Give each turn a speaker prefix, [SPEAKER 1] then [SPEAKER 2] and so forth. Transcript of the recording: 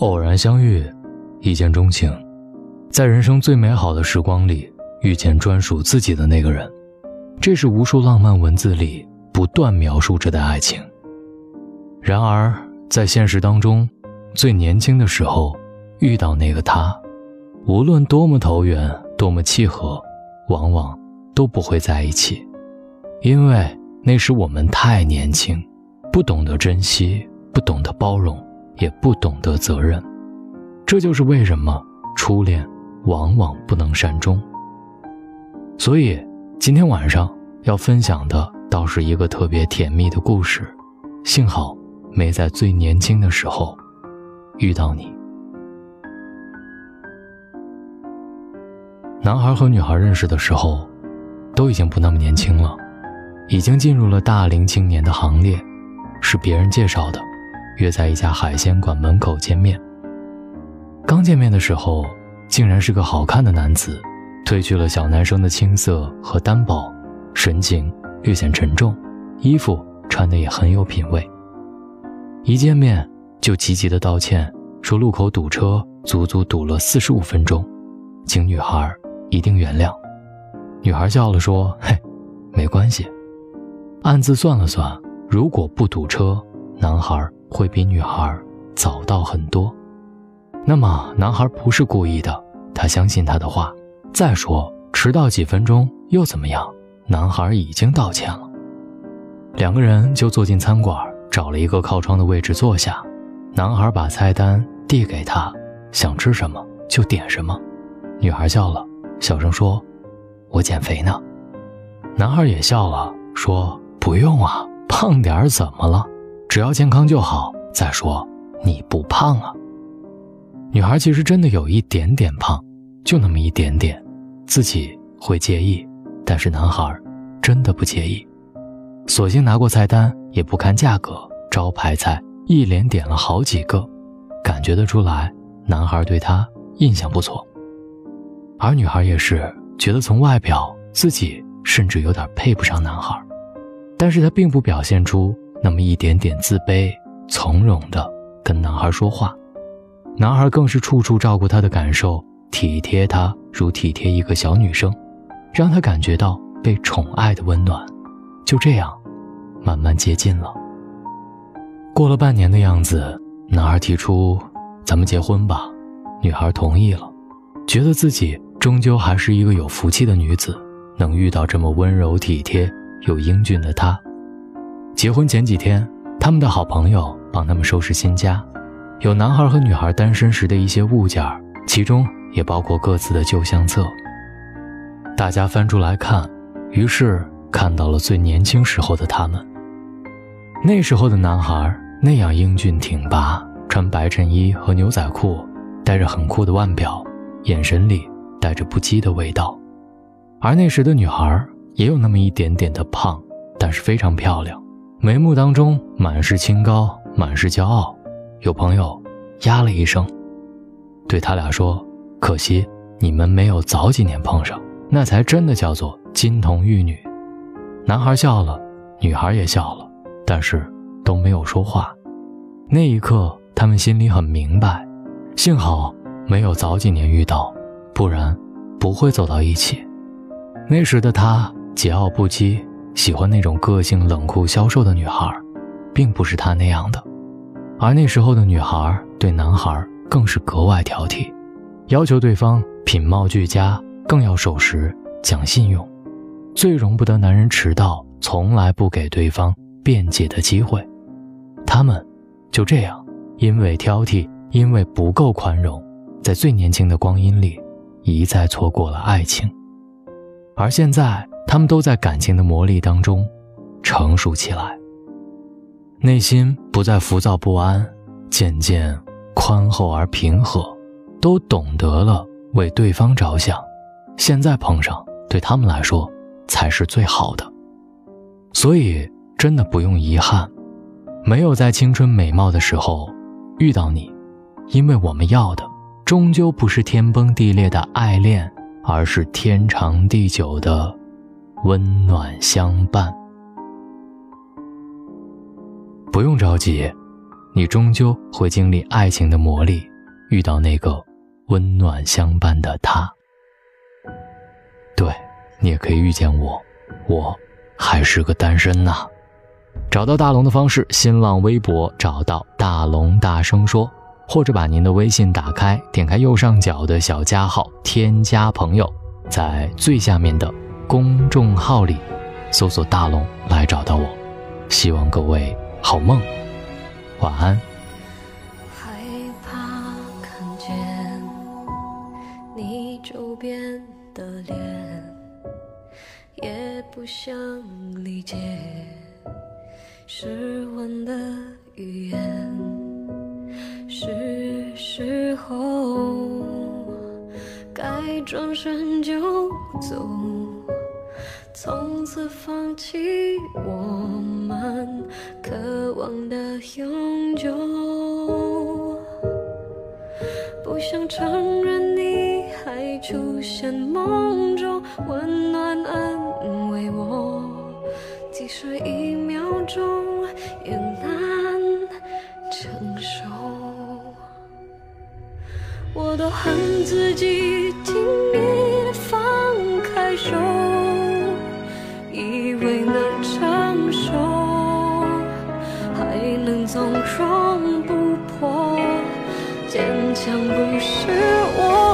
[SPEAKER 1] 偶然相遇，一见钟情，在人生最美好的时光里遇见专属自己的那个人，这是无数浪漫文字里不断描述着的爱情。然而，在现实当中，最年轻的时候遇到那个他，无论多么投缘，多么契合，往往都不会在一起，因为那时我们太年轻，不懂得珍惜，不懂得包容。也不懂得责任，这就是为什么初恋往往不能善终。所以，今天晚上要分享的倒是一个特别甜蜜的故事。幸好没在最年轻的时候遇到你。男孩和女孩认识的时候，都已经不那么年轻了，已经进入了大龄青年的行列，是别人介绍的。约在一家海鲜馆门口见面。刚见面的时候，竟然是个好看的男子，褪去了小男生的青涩和单薄，神情略显沉重，衣服穿的也很有品味。一见面就急急的道歉，说路口堵车，足足堵了四十五分钟，请女孩一定原谅。女孩笑了说：“嘿，没关系。”暗自算了算，如果不堵车，男孩。会比女孩早到很多，那么男孩不是故意的，他相信他的话。再说迟到几分钟又怎么样？男孩已经道歉了。两个人就坐进餐馆，找了一个靠窗的位置坐下。男孩把菜单递给他，想吃什么就点什么。女孩笑了，小声说：“我减肥呢。”男孩也笑了，说：“不用啊，胖点儿怎么了？”只要健康就好。再说，你不胖啊。女孩其实真的有一点点胖，就那么一点点，自己会介意，但是男孩真的不介意，索性拿过菜单也不看价格，招牌菜一连点了好几个，感觉得出来，男孩对她印象不错。而女孩也是觉得从外表自己甚至有点配不上男孩，但是她并不表现出。那么一点点自卑，从容地跟男孩说话，男孩更是处处照顾她的感受，体贴她如体贴一个小女生，让她感觉到被宠爱的温暖。就这样，慢慢接近了。过了半年的样子，男孩提出：“咱们结婚吧。”女孩同意了，觉得自己终究还是一个有福气的女子，能遇到这么温柔体贴又英俊的他。结婚前几天，他们的好朋友帮他们收拾新家，有男孩和女孩单身时的一些物件，其中也包括各自的旧相册。大家翻出来看，于是看到了最年轻时候的他们。那时候的男孩那样英俊挺拔，穿白衬衣和牛仔裤，戴着很酷的腕表，眼神里带着不羁的味道。而那时的女孩也有那么一点点的胖，但是非常漂亮。眉目当中满是清高，满是骄傲。有朋友呀了一声，对他俩说：“可惜你们没有早几年碰上，那才真的叫做金童玉女。”男孩笑了，女孩也笑了，但是都没有说话。那一刻，他们心里很明白，幸好没有早几年遇到，不然不会走到一起。那时的他桀骜不羁。喜欢那种个性冷酷、消瘦的女孩，并不是他那样的。而那时候的女孩对男孩更是格外挑剔，要求对方品貌俱佳，更要守时、讲信用，最容不得男人迟到，从来不给对方辩解的机会。他们就这样，因为挑剔，因为不够宽容，在最年轻的光阴里，一再错过了爱情。而现在。他们都在感情的磨砺当中成熟起来，内心不再浮躁不安，渐渐宽厚而平和，都懂得了为对方着想。现在碰上，对他们来说才是最好的。所以，真的不用遗憾，没有在青春美貌的时候遇到你，因为我们要的终究不是天崩地裂的爱恋，而是天长地久的。温暖相伴，不用着急，你终究会经历爱情的磨砺，遇到那个温暖相伴的他。对，你也可以遇见我，我还是个单身呐。找到大龙的方式：新浪微博找到大龙，大声说，或者把您的微信打开，点开右上角的小加号，添加朋友，在最下面的公众号里搜索大龙来找到我。希望各位好梦，晚安。
[SPEAKER 2] 害怕看见你周边的脸，也不想理解。失温的语言，是时候该转身就走，从此放弃我们渴望的永久。不想承认你还出现梦中，温暖安慰我，即使一秒钟。也难承受，我都恨自己能从容不迫，坚强不是我。